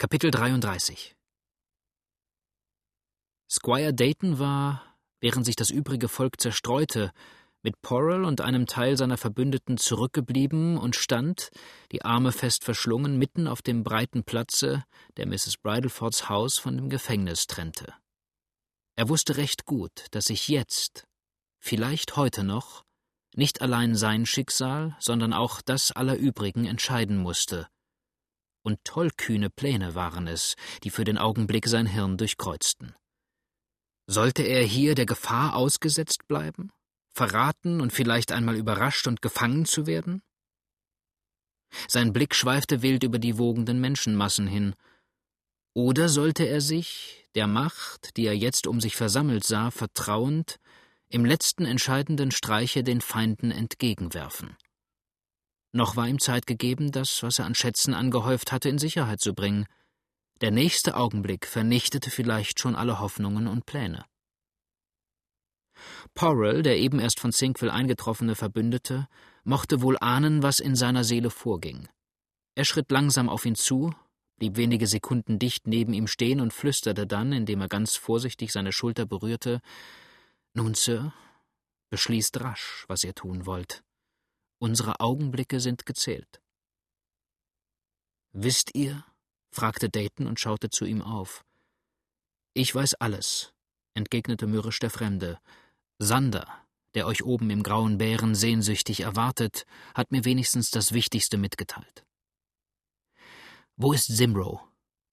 Kapitel 33 Squire Dayton war, während sich das übrige Volk zerstreute, mit Porrell und einem Teil seiner Verbündeten zurückgeblieben und stand, die Arme fest verschlungen, mitten auf dem breiten Platze, der Mrs. Bridlefords Haus von dem Gefängnis trennte. Er wusste recht gut, dass sich jetzt, vielleicht heute noch, nicht allein sein Schicksal, sondern auch das aller übrigen entscheiden musste – und tollkühne Pläne waren es, die für den Augenblick sein Hirn durchkreuzten. Sollte er hier der Gefahr ausgesetzt bleiben, verraten und vielleicht einmal überrascht und gefangen zu werden? Sein Blick schweifte wild über die wogenden Menschenmassen hin. Oder sollte er sich, der Macht, die er jetzt um sich versammelt sah, vertrauend, im letzten entscheidenden Streiche den Feinden entgegenwerfen? Noch war ihm Zeit gegeben, das, was er an Schätzen angehäuft hatte, in Sicherheit zu bringen. Der nächste Augenblick vernichtete vielleicht schon alle Hoffnungen und Pläne. Porrell, der eben erst von Sinkville eingetroffene Verbündete, mochte wohl ahnen, was in seiner Seele vorging. Er schritt langsam auf ihn zu, blieb wenige Sekunden dicht neben ihm stehen und flüsterte dann, indem er ganz vorsichtig seine Schulter berührte Nun, Sir, beschließt rasch, was ihr tun wollt. Unsere Augenblicke sind gezählt. Wisst ihr? fragte Dayton und schaute zu ihm auf. Ich weiß alles, entgegnete mürrisch der Fremde. Sander, der euch oben im grauen Bären sehnsüchtig erwartet, hat mir wenigstens das Wichtigste mitgeteilt. Wo ist Simrow?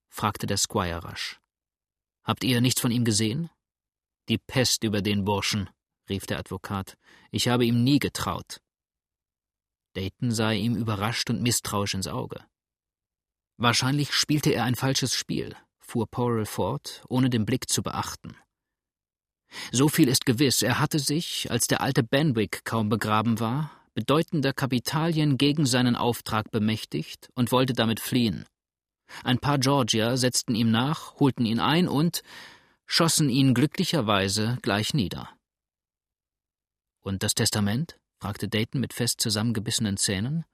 fragte der Squire rasch. Habt ihr nichts von ihm gesehen? Die Pest über den Burschen, rief der Advokat. Ich habe ihm nie getraut. Dayton sah ihm überrascht und misstrauisch ins Auge. Wahrscheinlich spielte er ein falsches Spiel, fuhr Porrell fort, ohne den Blick zu beachten. So viel ist gewiss, er hatte sich, als der alte Benwick kaum begraben war, bedeutender Kapitalien gegen seinen Auftrag bemächtigt und wollte damit fliehen. Ein paar Georgier setzten ihm nach, holten ihn ein und schossen ihn glücklicherweise gleich nieder. Und das Testament? Fragte Dayton mit fest zusammengebissenen Zähnen.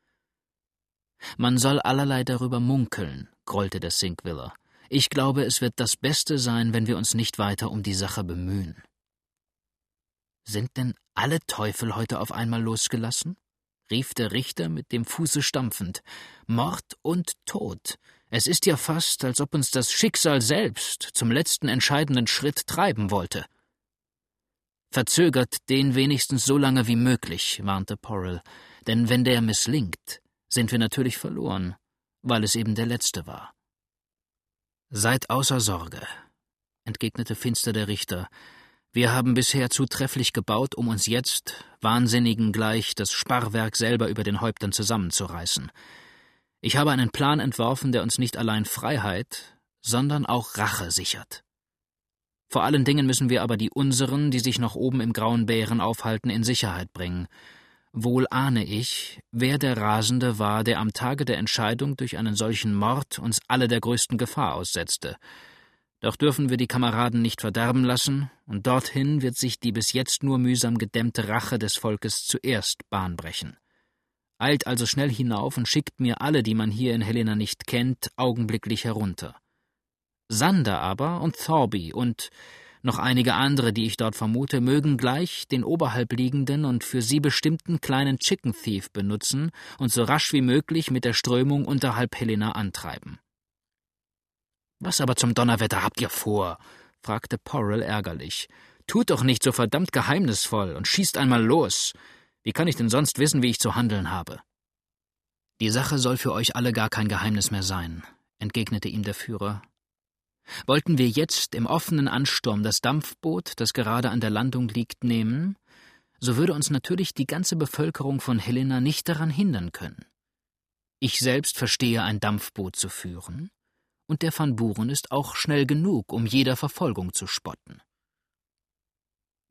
Man soll allerlei darüber munkeln, grollte der Sinkwiller. Ich glaube, es wird das Beste sein, wenn wir uns nicht weiter um die Sache bemühen. Sind denn alle Teufel heute auf einmal losgelassen? rief der Richter mit dem Fuße stampfend. Mord und Tod. Es ist ja fast, als ob uns das Schicksal selbst zum letzten entscheidenden Schritt treiben wollte. Verzögert den wenigstens so lange wie möglich, warnte Porrell, denn wenn der misslingt, sind wir natürlich verloren, weil es eben der letzte war. Seid außer Sorge, entgegnete finster der Richter. Wir haben bisher zu trefflich gebaut, um uns jetzt, Wahnsinnigen gleich, das Sparrwerk selber über den Häuptern zusammenzureißen. Ich habe einen Plan entworfen, der uns nicht allein Freiheit, sondern auch Rache sichert. Vor allen Dingen müssen wir aber die unseren, die sich noch oben im grauen Bären aufhalten, in Sicherheit bringen. Wohl ahne ich, wer der Rasende war, der am Tage der Entscheidung durch einen solchen Mord uns alle der größten Gefahr aussetzte. Doch dürfen wir die Kameraden nicht verderben lassen, und dorthin wird sich die bis jetzt nur mühsam gedämmte Rache des Volkes zuerst Bahn brechen. Eilt also schnell hinauf und schickt mir alle, die man hier in Helena nicht kennt, augenblicklich herunter. Sander aber und Thorby und noch einige andere, die ich dort vermute, mögen gleich den oberhalb liegenden und für sie bestimmten kleinen Chicken Thief benutzen und so rasch wie möglich mit der Strömung unterhalb Helena antreiben. Was aber zum Donnerwetter habt ihr vor? fragte Porrell ärgerlich. Tut doch nicht so verdammt geheimnisvoll und schießt einmal los. Wie kann ich denn sonst wissen, wie ich zu handeln habe? Die Sache soll für euch alle gar kein Geheimnis mehr sein, entgegnete ihm der Führer Wollten wir jetzt im offenen Ansturm das Dampfboot, das gerade an der Landung liegt, nehmen, so würde uns natürlich die ganze Bevölkerung von Helena nicht daran hindern können. Ich selbst verstehe ein Dampfboot zu führen, und der Van Buren ist auch schnell genug, um jeder Verfolgung zu spotten.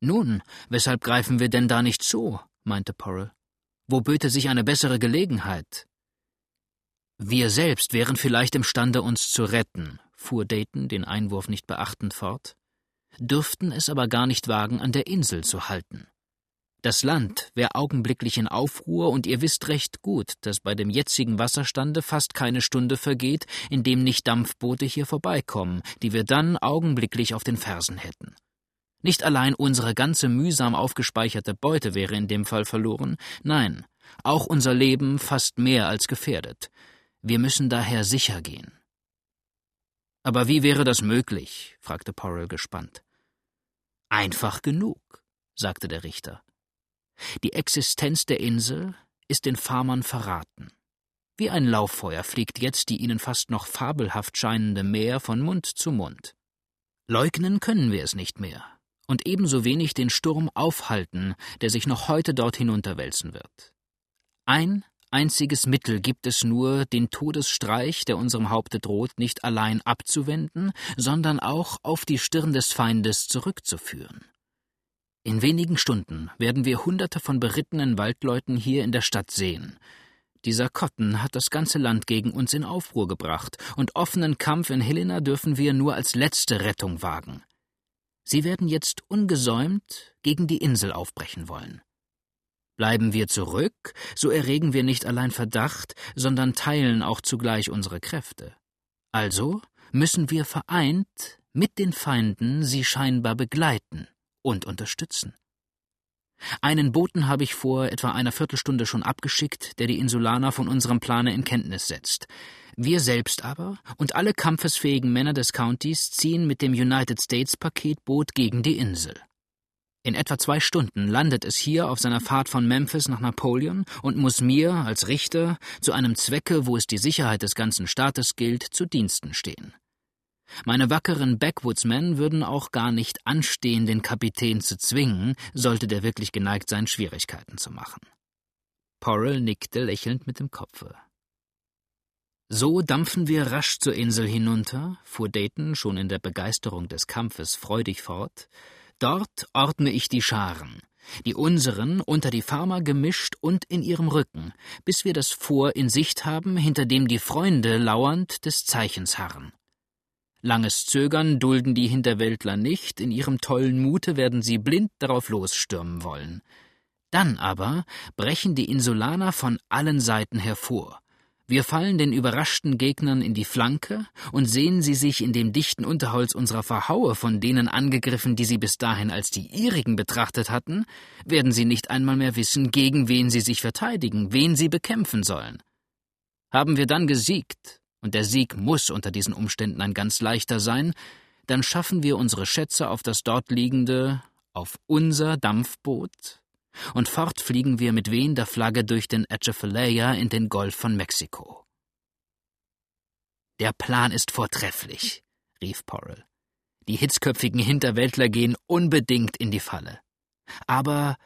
Nun, weshalb greifen wir denn da nicht zu? meinte Porrell. Wo böte sich eine bessere Gelegenheit? Wir selbst wären vielleicht imstande, uns zu retten, fuhr Dayton den Einwurf nicht beachtend fort, dürften es aber gar nicht wagen, an der Insel zu halten. Das Land wäre augenblicklich in Aufruhr, und ihr wisst recht gut, dass bei dem jetzigen Wasserstande fast keine Stunde vergeht, in dem nicht Dampfboote hier vorbeikommen, die wir dann augenblicklich auf den Fersen hätten. Nicht allein unsere ganze mühsam aufgespeicherte Beute wäre in dem Fall verloren, nein, auch unser Leben fast mehr als gefährdet. Wir müssen daher sicher gehen. Aber wie wäre das möglich? fragte Porrell gespannt. Einfach genug, sagte der Richter. Die Existenz der Insel ist den Farmern verraten. Wie ein Lauffeuer fliegt jetzt die ihnen fast noch fabelhaft scheinende Meer von Mund zu Mund. Leugnen können wir es nicht mehr und ebenso wenig den Sturm aufhalten, der sich noch heute dort hinunterwälzen wird. Ein einziges Mittel gibt es nur, den Todesstreich, der unserem Haupte droht, nicht allein abzuwenden, sondern auch auf die Stirn des Feindes zurückzuführen. In wenigen Stunden werden wir Hunderte von berittenen Waldleuten hier in der Stadt sehen. Dieser Cotton hat das ganze Land gegen uns in Aufruhr gebracht, und offenen Kampf in Helena dürfen wir nur als letzte Rettung wagen. Sie werden jetzt ungesäumt gegen die Insel aufbrechen wollen. Bleiben wir zurück, so erregen wir nicht allein Verdacht, sondern teilen auch zugleich unsere Kräfte. Also müssen wir vereint mit den Feinden sie scheinbar begleiten und unterstützen. Einen Boten habe ich vor etwa einer Viertelstunde schon abgeschickt, der die Insulaner von unserem Plane in Kenntnis setzt. Wir selbst aber und alle kampfesfähigen Männer des Countys ziehen mit dem United States Paketboot gegen die Insel. In etwa zwei Stunden landet es hier auf seiner Fahrt von Memphis nach Napoleon und muss mir als Richter zu einem Zwecke, wo es die Sicherheit des ganzen Staates gilt, zu Diensten stehen. Meine wackeren Backwoodsmen würden auch gar nicht anstehen, den Kapitän zu zwingen, sollte der wirklich geneigt sein, Schwierigkeiten zu machen. Porrell nickte lächelnd mit dem Kopfe. So dampfen wir rasch zur Insel hinunter, fuhr Dayton schon in der Begeisterung des Kampfes freudig fort. Dort ordne ich die Scharen, die unseren unter die Farmer gemischt und in ihrem Rücken, bis wir das Vor in Sicht haben, hinter dem die Freunde lauernd des Zeichens harren. Langes Zögern dulden die Hinterwäldler nicht, in ihrem tollen Mute werden sie blind darauf losstürmen wollen. Dann aber brechen die Insulaner von allen Seiten hervor. Wir fallen den überraschten Gegnern in die Flanke und sehen sie sich in dem dichten Unterholz unserer Verhaue von denen angegriffen, die sie bis dahin als die ihrigen betrachtet hatten, werden sie nicht einmal mehr wissen, gegen wen sie sich verteidigen, wen sie bekämpfen sollen. Haben wir dann gesiegt, und der Sieg muss unter diesen Umständen ein ganz leichter sein, dann schaffen wir unsere Schätze auf das dort liegende, auf unser Dampfboot, und fort fliegen wir mit wehender Flagge durch den Atchafalaya in den Golf von Mexiko. Der Plan ist vortrefflich, rief Porrell. Die hitzköpfigen Hinterwäldler gehen unbedingt in die Falle. Aber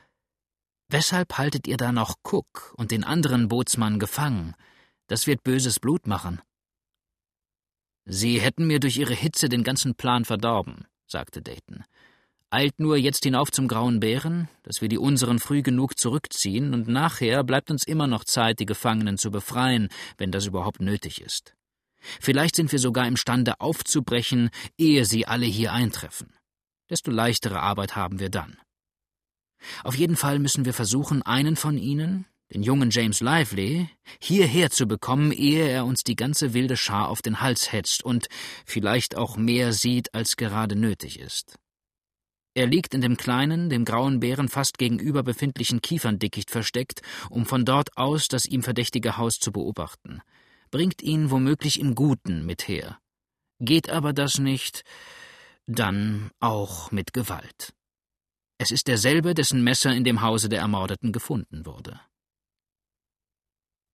weshalb haltet ihr da noch Cook und den anderen Bootsmann gefangen? Das wird böses Blut machen. Sie hätten mir durch Ihre Hitze den ganzen Plan verdorben, sagte Dayton. Eilt nur jetzt hinauf zum Grauen Bären, dass wir die unseren früh genug zurückziehen, und nachher bleibt uns immer noch Zeit, die Gefangenen zu befreien, wenn das überhaupt nötig ist. Vielleicht sind wir sogar imstande aufzubrechen, ehe sie alle hier eintreffen. Desto leichtere Arbeit haben wir dann. Auf jeden Fall müssen wir versuchen, einen von ihnen, den jungen James Lively, hierher zu bekommen, ehe er uns die ganze wilde Schar auf den Hals hetzt und vielleicht auch mehr sieht, als gerade nötig ist. Er liegt in dem kleinen, dem grauen Bären fast gegenüber befindlichen Kieferndickicht versteckt, um von dort aus das ihm verdächtige Haus zu beobachten. Bringt ihn womöglich im Guten mit her. Geht aber das nicht, dann auch mit Gewalt. Es ist derselbe, dessen Messer in dem Hause der Ermordeten gefunden wurde.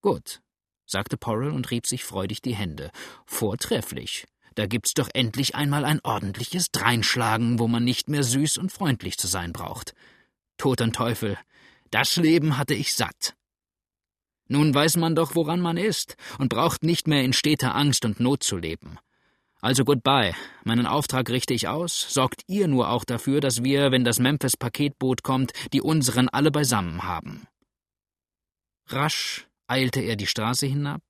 Gut, sagte Porrell und rieb sich freudig die Hände. Vortrefflich. Da gibt's doch endlich einmal ein ordentliches Dreinschlagen, wo man nicht mehr süß und freundlich zu sein braucht. Toten Teufel, das Leben hatte ich satt. Nun weiß man doch, woran man ist, und braucht nicht mehr in steter Angst und Not zu leben. Also goodbye. Meinen Auftrag richte ich aus. Sorgt ihr nur auch dafür, dass wir, wenn das Memphis-Paketboot kommt, die unseren alle beisammen haben. Rasch eilte er die Straße hinab,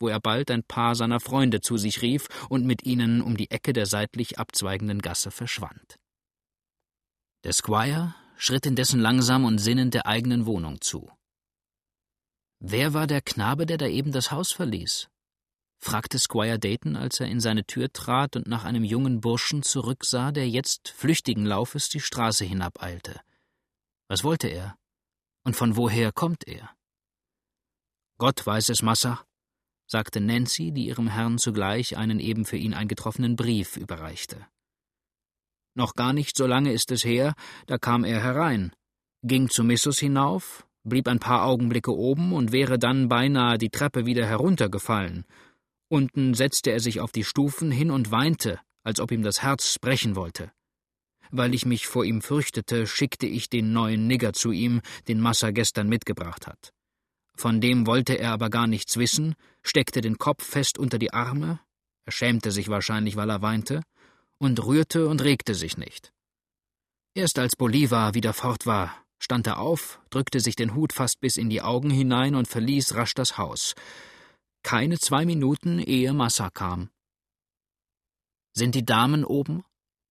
wo er bald ein paar seiner Freunde zu sich rief und mit ihnen um die Ecke der seitlich abzweigenden Gasse verschwand. Der Squire schritt indessen langsam und sinnend der eigenen Wohnung zu. Wer war der Knabe, der da eben das Haus verließ? fragte Squire Dayton, als er in seine Tür trat und nach einem jungen Burschen zurücksah, der jetzt flüchtigen Laufes die Straße hinabeilte. Was wollte er? Und von woher kommt er? Gott weiß es, Massa, sagte Nancy, die ihrem Herrn zugleich einen eben für ihn eingetroffenen Brief überreichte. Noch gar nicht so lange ist es her, da kam er herein, ging zu Missus hinauf, blieb ein paar Augenblicke oben und wäre dann beinahe die Treppe wieder heruntergefallen. Unten setzte er sich auf die Stufen hin und weinte, als ob ihm das Herz brechen wollte. Weil ich mich vor ihm fürchtete, schickte ich den neuen Nigger zu ihm, den Massa gestern mitgebracht hat. Von dem wollte er aber gar nichts wissen, steckte den Kopf fest unter die Arme, er schämte sich wahrscheinlich, weil er weinte, und rührte und regte sich nicht. Erst als Bolivar wieder fort war, stand er auf, drückte sich den Hut fast bis in die Augen hinein und verließ rasch das Haus. Keine zwei Minuten, ehe Massa kam. Sind die Damen oben?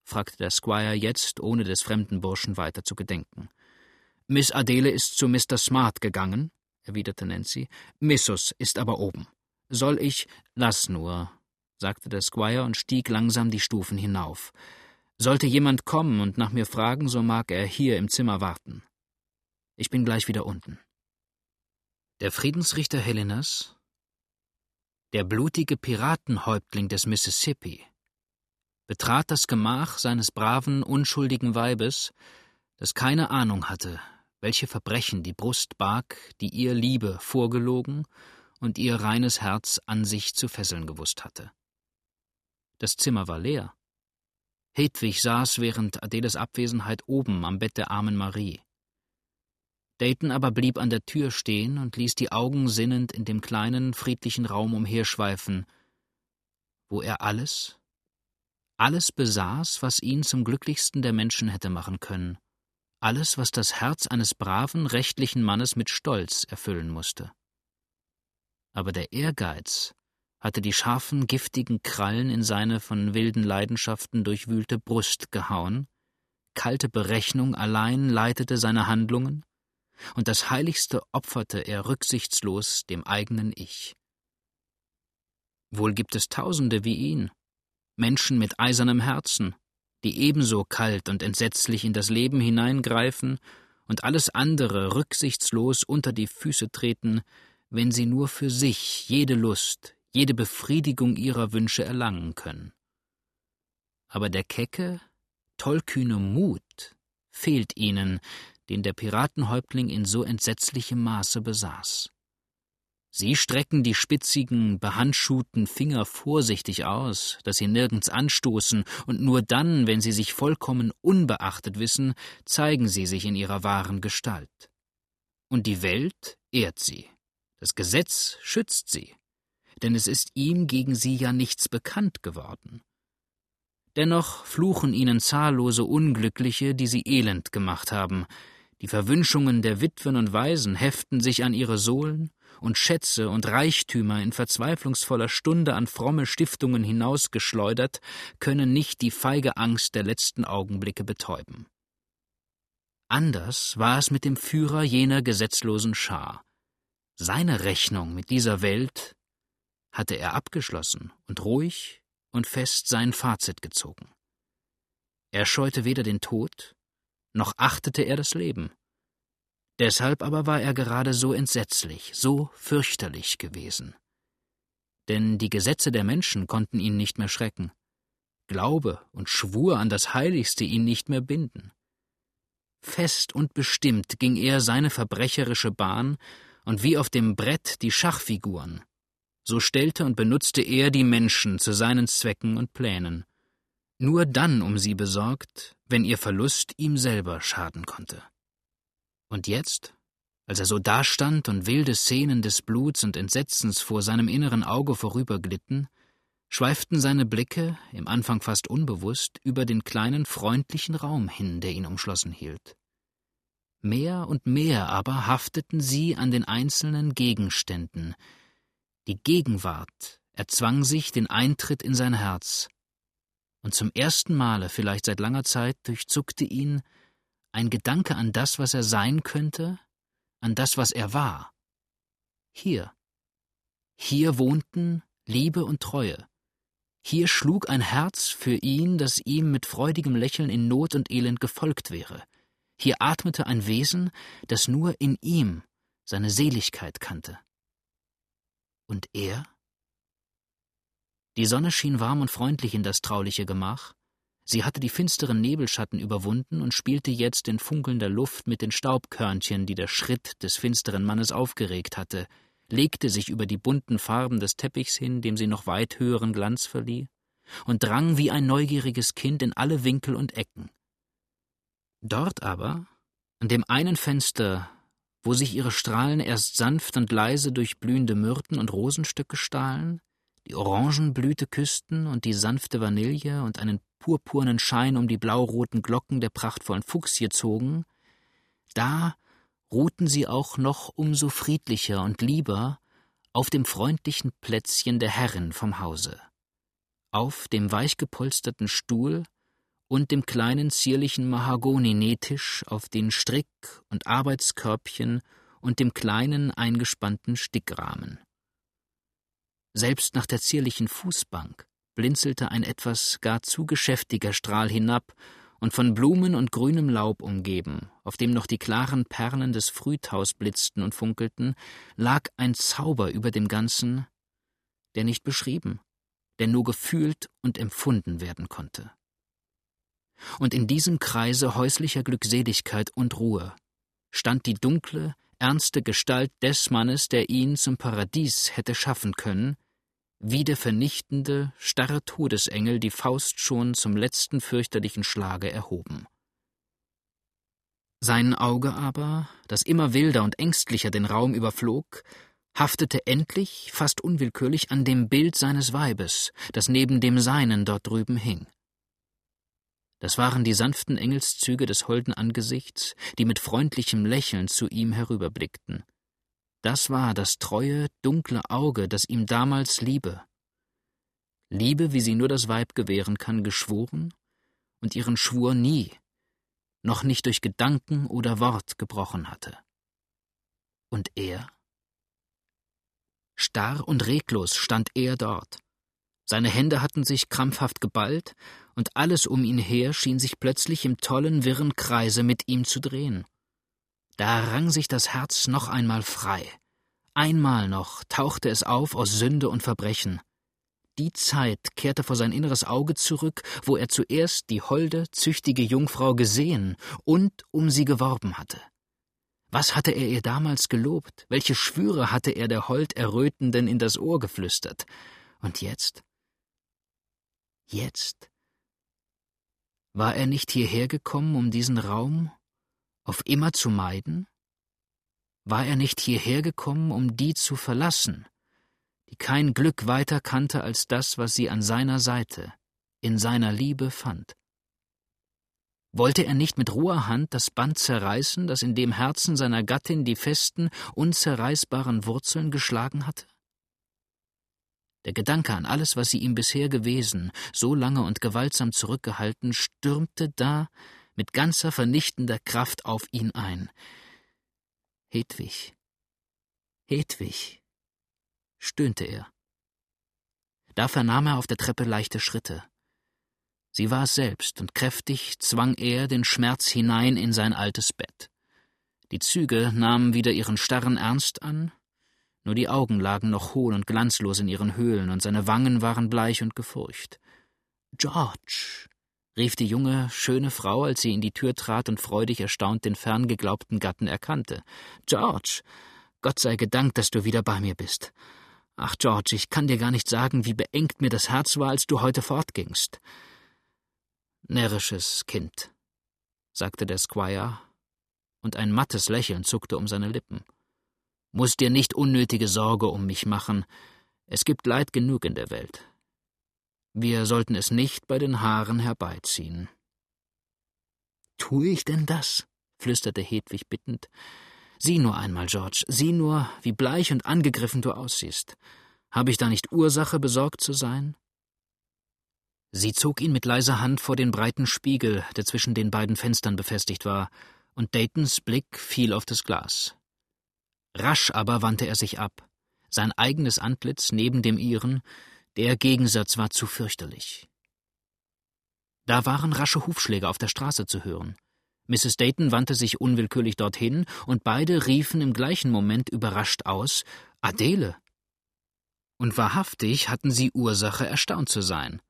fragte der Squire jetzt, ohne des fremden Burschen weiter zu gedenken. Miss Adele ist zu Mr. Smart gegangen, erwiderte Nancy. Missus ist aber oben. Soll ich. Lass nur, sagte der Squire und stieg langsam die Stufen hinauf. Sollte jemand kommen und nach mir fragen, so mag er hier im Zimmer warten. Ich bin gleich wieder unten. Der Friedensrichter Helenas, der blutige Piratenhäuptling des Mississippi, betrat das Gemach seines braven, unschuldigen Weibes, das keine Ahnung hatte, welche Verbrechen die Brust barg, die ihr Liebe vorgelogen und ihr reines Herz an sich zu fesseln gewusst hatte. Das Zimmer war leer. Hedwig saß während Adeles Abwesenheit oben am Bett der armen Marie. Dayton aber blieb an der Tür stehen und ließ die Augen sinnend in dem kleinen, friedlichen Raum umherschweifen, wo er alles, alles besaß, was ihn zum glücklichsten der Menschen hätte machen können, alles, was das Herz eines braven, rechtlichen Mannes mit Stolz erfüllen musste. Aber der Ehrgeiz hatte die scharfen, giftigen Krallen in seine von wilden Leidenschaften durchwühlte Brust gehauen, kalte Berechnung allein leitete seine Handlungen, und das Heiligste opferte er rücksichtslos dem eigenen Ich. Wohl gibt es Tausende wie ihn, Menschen mit eisernem Herzen, die ebenso kalt und entsetzlich in das Leben hineingreifen und alles andere rücksichtslos unter die Füße treten, wenn sie nur für sich jede Lust, jede Befriedigung ihrer Wünsche erlangen können. Aber der kecke, tollkühne Mut fehlt ihnen, den der Piratenhäuptling in so entsetzlichem Maße besaß. Sie strecken die spitzigen, behandschuhten Finger vorsichtig aus, dass sie nirgends anstoßen, und nur dann, wenn sie sich vollkommen unbeachtet wissen, zeigen sie sich in ihrer wahren Gestalt. Und die Welt ehrt sie. Das Gesetz schützt sie, denn es ist ihm gegen sie ja nichts bekannt geworden. Dennoch fluchen ihnen zahllose Unglückliche, die sie elend gemacht haben, die Verwünschungen der Witwen und Waisen heften sich an ihre Sohlen, und Schätze und Reichtümer in verzweiflungsvoller Stunde an fromme Stiftungen hinausgeschleudert, können nicht die feige Angst der letzten Augenblicke betäuben. Anders war es mit dem Führer jener gesetzlosen Schar. Seine Rechnung mit dieser Welt hatte er abgeschlossen und ruhig und fest sein Fazit gezogen. Er scheute weder den Tod, noch achtete er das Leben. Deshalb aber war er gerade so entsetzlich, so fürchterlich gewesen. Denn die Gesetze der Menschen konnten ihn nicht mehr schrecken. Glaube und Schwur an das Heiligste ihn nicht mehr binden. Fest und bestimmt ging er seine verbrecherische Bahn, und wie auf dem Brett die Schachfiguren, so stellte und benutzte er die Menschen zu seinen Zwecken und Plänen, nur dann um sie besorgt, wenn ihr Verlust ihm selber schaden konnte. Und jetzt, als er so dastand und wilde Szenen des Bluts und Entsetzens vor seinem inneren Auge vorüberglitten, schweiften seine Blicke, im Anfang fast unbewusst, über den kleinen freundlichen Raum hin, der ihn umschlossen hielt. Mehr und mehr aber hafteten sie an den einzelnen Gegenständen. Die Gegenwart erzwang sich den Eintritt in sein Herz, und zum ersten Male, vielleicht seit langer Zeit, durchzuckte ihn ein Gedanke an das, was er sein könnte, an das, was er war. Hier. Hier wohnten Liebe und Treue. Hier schlug ein Herz für ihn, das ihm mit freudigem Lächeln in Not und Elend gefolgt wäre. Hier atmete ein Wesen, das nur in ihm seine Seligkeit kannte. Und er? Die Sonne schien warm und freundlich in das trauliche Gemach. Sie hatte die finsteren Nebelschatten überwunden und spielte jetzt in funkelnder Luft mit den Staubkörnchen, die der Schritt des finsteren Mannes aufgeregt hatte, legte sich über die bunten Farben des Teppichs hin, dem sie noch weit höheren Glanz verlieh, und drang wie ein neugieriges Kind in alle Winkel und Ecken. Dort aber, an dem einen Fenster, wo sich ihre Strahlen erst sanft und leise durch blühende Myrten und Rosenstücke stahlen, die Orangenblüte küssten und die sanfte Vanille und einen purpurnen Schein um die blauroten Glocken der prachtvollen Fuchsie zogen, da ruhten sie auch noch umso friedlicher und lieber auf dem freundlichen Plätzchen der Herrin vom Hause, auf dem weichgepolsterten Stuhl und dem kleinen zierlichen Mahagoni-Nähtisch auf den Strick- und Arbeitskörbchen und dem kleinen eingespannten Stickrahmen. Selbst nach der zierlichen Fußbank blinzelte ein etwas gar zu geschäftiger Strahl hinab und von Blumen und grünem Laub umgeben, auf dem noch die klaren Perlen des Frühtaus blitzten und funkelten, lag ein Zauber über dem Ganzen, der nicht beschrieben, der nur gefühlt und empfunden werden konnte. Und in diesem Kreise häuslicher Glückseligkeit und Ruhe stand die dunkle, ernste Gestalt des Mannes, der ihn zum Paradies hätte schaffen können, wie der vernichtende, starre Todesengel die Faust schon zum letzten fürchterlichen Schlage erhoben. Sein Auge aber, das immer wilder und ängstlicher den Raum überflog, haftete endlich, fast unwillkürlich, an dem Bild seines Weibes, das neben dem Seinen dort drüben hing. Das waren die sanften Engelszüge des holden Angesichts, die mit freundlichem Lächeln zu ihm herüberblickten. Das war das treue, dunkle Auge, das ihm damals Liebe, Liebe, wie sie nur das Weib gewähren kann, geschworen und ihren Schwur nie, noch nicht durch Gedanken oder Wort gebrochen hatte. Und er? Starr und reglos stand er dort. Seine Hände hatten sich krampfhaft geballt, und alles um ihn her schien sich plötzlich im tollen, wirren Kreise mit ihm zu drehen. Da rang sich das Herz noch einmal frei. Einmal noch tauchte es auf aus Sünde und Verbrechen. Die Zeit kehrte vor sein inneres Auge zurück, wo er zuerst die holde, züchtige Jungfrau gesehen und um sie geworben hatte. Was hatte er ihr damals gelobt? Welche Schwüre hatte er der hold Errötenden in das Ohr geflüstert? Und jetzt? Jetzt? War er nicht hierher gekommen, um diesen Raum auf immer zu meiden? War er nicht hierher gekommen, um die zu verlassen, die kein Glück weiter kannte als das, was sie an seiner Seite, in seiner Liebe fand? Wollte er nicht mit roher Hand das Band zerreißen, das in dem Herzen seiner Gattin die festen, unzerreißbaren Wurzeln geschlagen hatte? Der Gedanke an alles, was sie ihm bisher gewesen, so lange und gewaltsam zurückgehalten, stürmte da mit ganzer vernichtender Kraft auf ihn ein. Hedwig, Hedwig, stöhnte er. Da vernahm er auf der Treppe leichte Schritte. Sie war es selbst, und kräftig zwang er den Schmerz hinein in sein altes Bett. Die Züge nahmen wieder ihren starren Ernst an, nur die Augen lagen noch hohl und glanzlos in ihren Höhlen, und seine Wangen waren bleich und gefurcht. George, rief die junge, schöne Frau, als sie in die Tür trat und freudig erstaunt den fern geglaubten Gatten erkannte. George, Gott sei gedankt, dass du wieder bei mir bist. Ach, George, ich kann dir gar nicht sagen, wie beengt mir das Herz war, als du heute fortgingst. Närrisches Kind, sagte der Squire, und ein mattes Lächeln zuckte um seine Lippen. Muß dir nicht unnötige Sorge um mich machen. Es gibt Leid genug in der Welt. Wir sollten es nicht bei den Haaren herbeiziehen. Tue ich denn das? flüsterte Hedwig bittend. Sieh nur einmal, George, sieh nur, wie bleich und angegriffen du aussiehst. Habe ich da nicht Ursache, besorgt zu sein? Sie zog ihn mit leiser Hand vor den breiten Spiegel, der zwischen den beiden Fenstern befestigt war, und Daytons Blick fiel auf das Glas. Rasch aber wandte er sich ab. Sein eigenes Antlitz neben dem ihren, der Gegensatz war zu fürchterlich. Da waren rasche Hufschläge auf der Straße zu hören. Mrs. Dayton wandte sich unwillkürlich dorthin, und beide riefen im gleichen Moment überrascht aus Adele. Und wahrhaftig hatten sie Ursache, erstaunt zu sein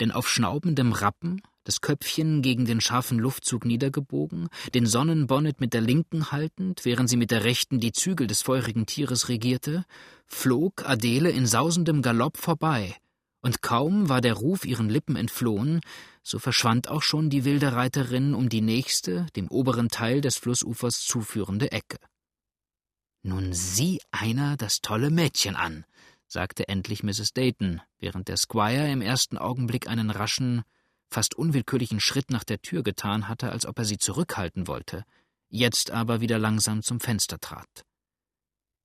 denn auf schnaubendem Rappen, das Köpfchen gegen den scharfen Luftzug niedergebogen, den Sonnenbonnet mit der linken haltend, während sie mit der rechten die Zügel des feurigen Tieres regierte, flog Adele in sausendem Galopp vorbei, und kaum war der Ruf ihren Lippen entflohen, so verschwand auch schon die wilde Reiterin um die nächste, dem oberen Teil des Flussufers zuführende Ecke. Nun sieh einer das tolle Mädchen an, sagte endlich Mrs. Dayton, während der Squire im ersten Augenblick einen raschen, fast unwillkürlichen Schritt nach der Tür getan hatte, als ob er sie zurückhalten wollte, jetzt aber wieder langsam zum Fenster trat.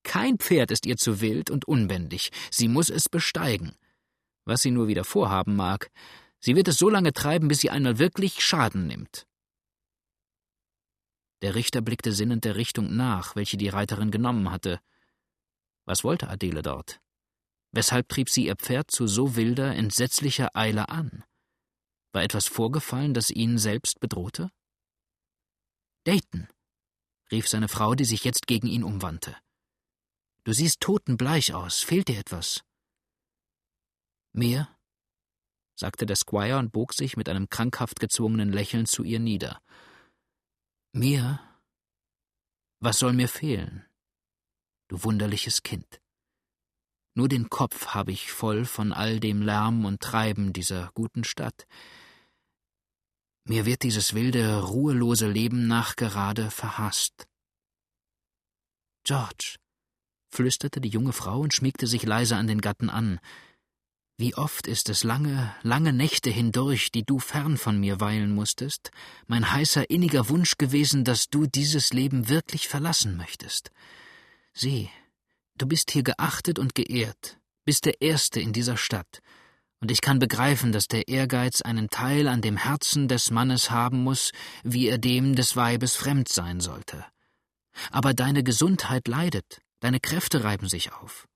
Kein Pferd ist ihr zu wild und unbändig, sie muss es besteigen. Was sie nur wieder vorhaben mag, sie wird es so lange treiben, bis sie einmal wirklich Schaden nimmt. Der Richter blickte sinnend der Richtung nach, welche die Reiterin genommen hatte. Was wollte Adele dort? Weshalb trieb sie ihr Pferd zu so wilder, entsetzlicher Eile an? War etwas vorgefallen, das ihn selbst bedrohte? Dayton, rief seine Frau, die sich jetzt gegen ihn umwandte. Du siehst totenbleich aus, fehlt dir etwas? Mehr? sagte der Squire und bog sich mit einem krankhaft gezwungenen Lächeln zu ihr nieder. Mir? Was soll mir fehlen? Du wunderliches Kind. Nur den Kopf habe ich voll von all dem Lärm und Treiben dieser guten Stadt. Mir wird dieses wilde, ruhelose Leben nachgerade verhasst. George, flüsterte die junge Frau und schmiegte sich leise an den Gatten an. Wie oft ist es lange, lange Nächte hindurch, die du fern von mir weilen musstest, mein heißer, inniger Wunsch gewesen, dass du dieses Leben wirklich verlassen möchtest. Sieh, Du bist hier geachtet und geehrt, bist der Erste in dieser Stadt, und ich kann begreifen, dass der Ehrgeiz einen Teil an dem Herzen des Mannes haben muss, wie er dem des Weibes fremd sein sollte. Aber deine Gesundheit leidet, deine Kräfte reiben sich auf.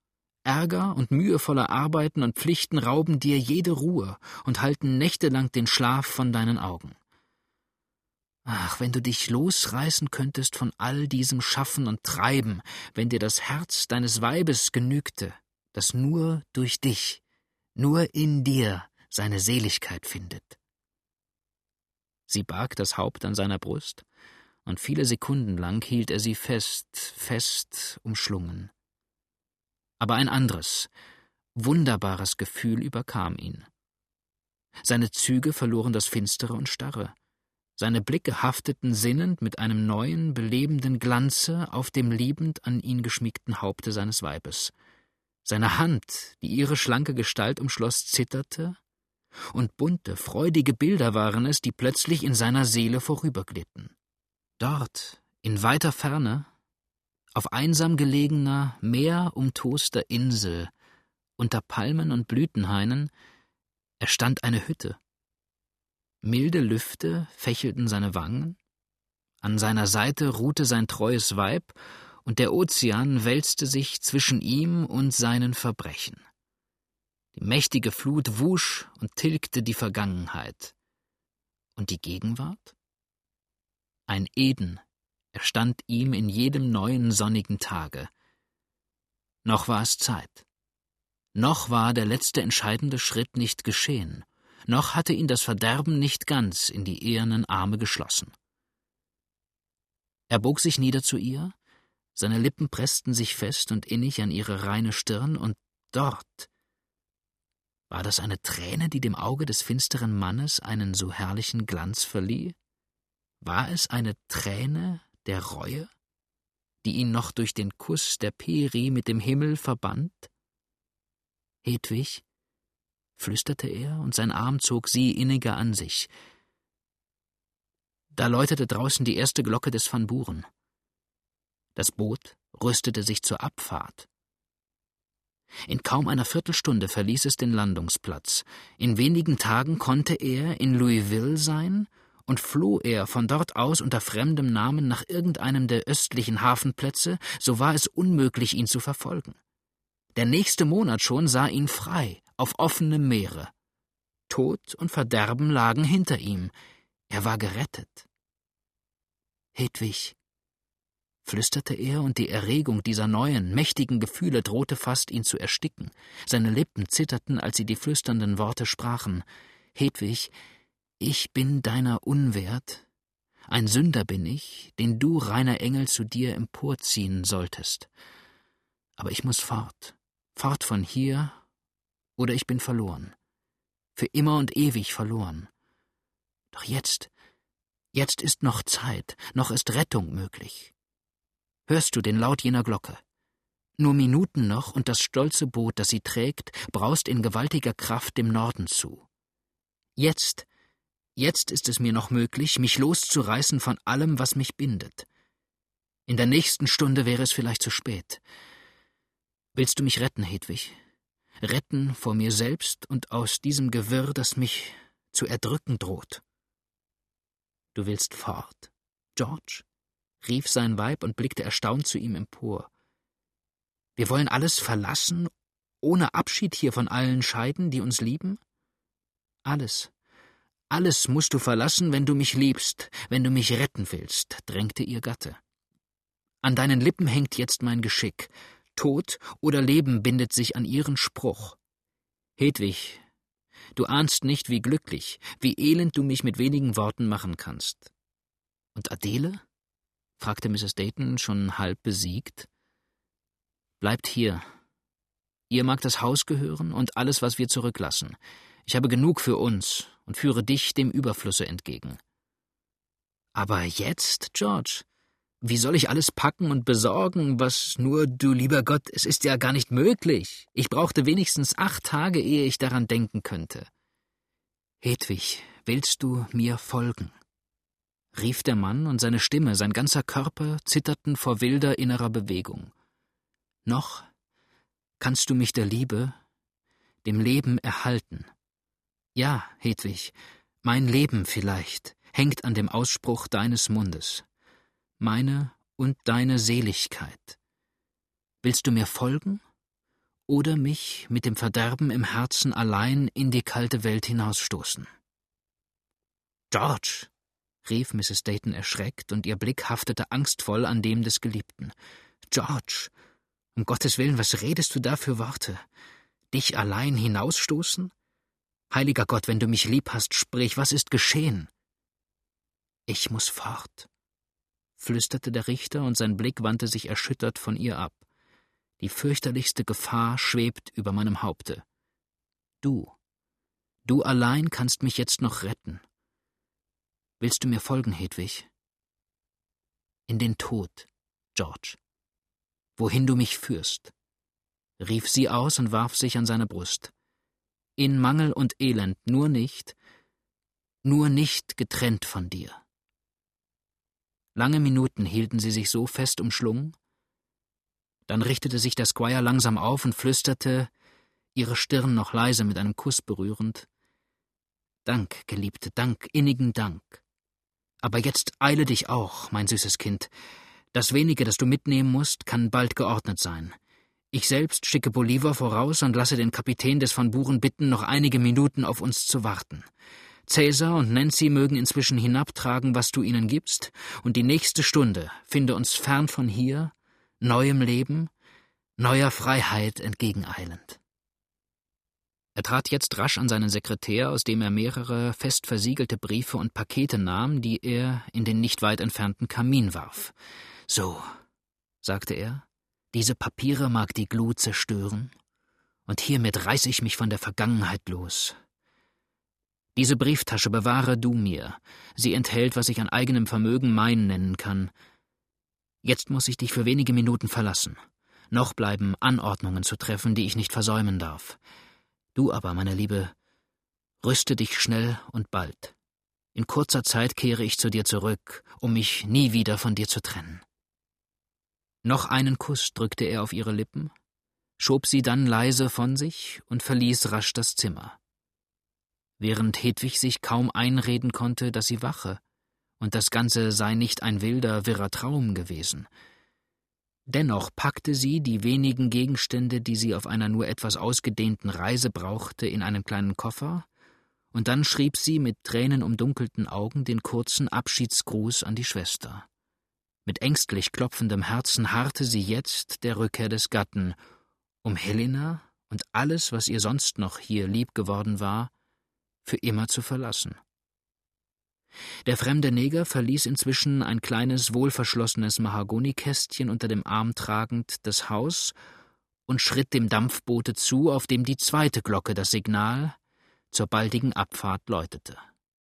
Ärger und mühevoller Arbeiten und Pflichten rauben dir jede Ruhe und halten nächtelang den Schlaf von deinen Augen. Ach, wenn du dich losreißen könntest von all diesem Schaffen und Treiben, wenn dir das Herz deines Weibes genügte, das nur durch dich, nur in dir seine Seligkeit findet. Sie barg das Haupt an seiner Brust, und viele Sekunden lang hielt er sie fest, fest umschlungen. Aber ein anderes, wunderbares Gefühl überkam ihn. Seine Züge verloren das Finstere und Starre. Seine Blicke hafteten sinnend mit einem neuen, belebenden Glanze auf dem liebend an ihn geschmiegten Haupte seines Weibes. Seine Hand, die ihre schlanke Gestalt umschloss, zitterte, und bunte, freudige Bilder waren es, die plötzlich in seiner Seele vorüberglitten. Dort, in weiter Ferne, auf einsam gelegener, meerumtoster Insel, unter Palmen und Blütenhainen, erstand eine Hütte. Milde Lüfte fächelten seine Wangen, an seiner Seite ruhte sein treues Weib, und der Ozean wälzte sich zwischen ihm und seinen Verbrechen. Die mächtige Flut wusch und tilgte die Vergangenheit. Und die Gegenwart? Ein Eden erstand ihm in jedem neuen sonnigen Tage. Noch war es Zeit. Noch war der letzte entscheidende Schritt nicht geschehen noch hatte ihn das Verderben nicht ganz in die ehernen Arme geschlossen. Er bog sich nieder zu ihr, seine Lippen pressten sich fest und innig an ihre reine Stirn, und dort war das eine Träne, die dem Auge des finsteren Mannes einen so herrlichen Glanz verlieh? War es eine Träne der Reue, die ihn noch durch den Kuss der Peri mit dem Himmel verband? Hedwig, flüsterte er, und sein Arm zog sie inniger an sich. Da läutete draußen die erste Glocke des Van Buren. Das Boot rüstete sich zur Abfahrt. In kaum einer Viertelstunde verließ es den Landungsplatz. In wenigen Tagen konnte er in Louisville sein und floh er von dort aus unter fremdem Namen nach irgendeinem der östlichen Hafenplätze, so war es unmöglich, ihn zu verfolgen. Der nächste Monat schon sah ihn frei, auf offenem Meere. Tod und Verderben lagen hinter ihm. Er war gerettet. Hedwig, flüsterte er, und die Erregung dieser neuen, mächtigen Gefühle drohte fast, ihn zu ersticken. Seine Lippen zitterten, als sie die flüsternden Worte sprachen. Hedwig, ich bin deiner unwert. Ein Sünder bin ich, den du, reiner Engel, zu dir emporziehen solltest. Aber ich muss fort, fort von hier, oder ich bin verloren. Für immer und ewig verloren. Doch jetzt, jetzt ist noch Zeit, noch ist Rettung möglich. Hörst du den Laut jener Glocke? Nur Minuten noch, und das stolze Boot, das sie trägt, braust in gewaltiger Kraft dem Norden zu. Jetzt, jetzt ist es mir noch möglich, mich loszureißen von allem, was mich bindet. In der nächsten Stunde wäre es vielleicht zu spät. Willst du mich retten, Hedwig? Retten vor mir selbst und aus diesem Gewirr, das mich zu erdrücken droht. Du willst fort, George? Rief sein Weib und blickte erstaunt zu ihm empor. Wir wollen alles verlassen, ohne Abschied hier von allen scheiden, die uns lieben? Alles, alles musst du verlassen, wenn du mich liebst, wenn du mich retten willst, drängte ihr Gatte. An deinen Lippen hängt jetzt mein Geschick. Tod oder Leben bindet sich an ihren Spruch. Hedwig, du ahnst nicht, wie glücklich, wie elend du mich mit wenigen Worten machen kannst. Und Adele? Fragte Mrs. Dayton schon halb besiegt. Bleibt hier. Ihr mag das Haus gehören und alles, was wir zurücklassen. Ich habe genug für uns und führe dich dem Überflusse entgegen. Aber jetzt, George, wie soll ich alles packen und besorgen, was nur du lieber Gott, es ist ja gar nicht möglich. Ich brauchte wenigstens acht Tage, ehe ich daran denken könnte. Hedwig, willst du mir folgen? Rief der Mann, und seine Stimme, sein ganzer Körper zitterten vor wilder innerer Bewegung. Noch kannst du mich der Liebe, dem Leben erhalten. Ja, Hedwig, mein Leben vielleicht hängt an dem Ausspruch deines Mundes. Meine und deine Seligkeit. Willst du mir folgen? Oder mich mit dem Verderben im Herzen allein in die kalte Welt hinausstoßen? George, rief Mrs. Dayton erschreckt, und ihr Blick haftete angstvoll an dem des Geliebten. George, um Gottes Willen, was redest du da für Worte? Dich allein hinausstoßen? Heiliger Gott, wenn du mich lieb hast, sprich, was ist geschehen? Ich muss fort, flüsterte der Richter, und sein Blick wandte sich erschüttert von ihr ab. Die fürchterlichste Gefahr schwebt über meinem Haupte. Du, du allein kannst mich jetzt noch retten. Willst du mir folgen, Hedwig? In den Tod, George. Wohin du mich führst, rief sie aus und warf sich an seine Brust. In Mangel und Elend, nur nicht, nur nicht getrennt von dir. Lange Minuten hielten sie sich so fest umschlungen. Dann richtete sich der Squire langsam auf und flüsterte, ihre Stirn noch leise mit einem Kuss berührend Dank, Geliebte, Dank, innigen Dank. Aber jetzt eile dich auch, mein süßes Kind. Das wenige, das du mitnehmen musst, kann bald geordnet sein. Ich selbst schicke Bolivar voraus und lasse den Kapitän des von Buren bitten, noch einige Minuten auf uns zu warten. Cäsar und Nancy mögen inzwischen hinabtragen, was du ihnen gibst, und die nächste Stunde finde uns fern von hier, neuem Leben, neuer Freiheit entgegeneilend. Er trat jetzt rasch an seinen Sekretär, aus dem er mehrere fest versiegelte Briefe und Pakete nahm, die er in den nicht weit entfernten Kamin warf. So, sagte er, diese Papiere mag die Glut zerstören, und hiermit reiß ich mich von der Vergangenheit los. Diese Brieftasche bewahre du mir, sie enthält, was ich an eigenem Vermögen mein nennen kann. Jetzt muss ich dich für wenige Minuten verlassen. Noch bleiben Anordnungen zu treffen, die ich nicht versäumen darf. Du aber, meine Liebe, rüste dich schnell und bald. In kurzer Zeit kehre ich zu dir zurück, um mich nie wieder von dir zu trennen. Noch einen Kuss drückte er auf ihre Lippen, schob sie dann leise von sich und verließ rasch das Zimmer. Während Hedwig sich kaum einreden konnte, dass sie wache, und das Ganze sei nicht ein wilder, wirrer Traum gewesen. Dennoch packte sie die wenigen Gegenstände, die sie auf einer nur etwas ausgedehnten Reise brauchte, in einen kleinen Koffer, und dann schrieb sie mit tränenumdunkelten Augen den kurzen Abschiedsgruß an die Schwester. Mit ängstlich klopfendem Herzen harrte sie jetzt der Rückkehr des Gatten, um Helena und alles, was ihr sonst noch hier lieb geworden war, für immer zu verlassen. Der fremde Neger verließ inzwischen ein kleines, wohlverschlossenes Mahagonikästchen unter dem Arm tragend das Haus und schritt dem Dampfboote zu, auf dem die zweite Glocke das Signal zur baldigen Abfahrt läutete.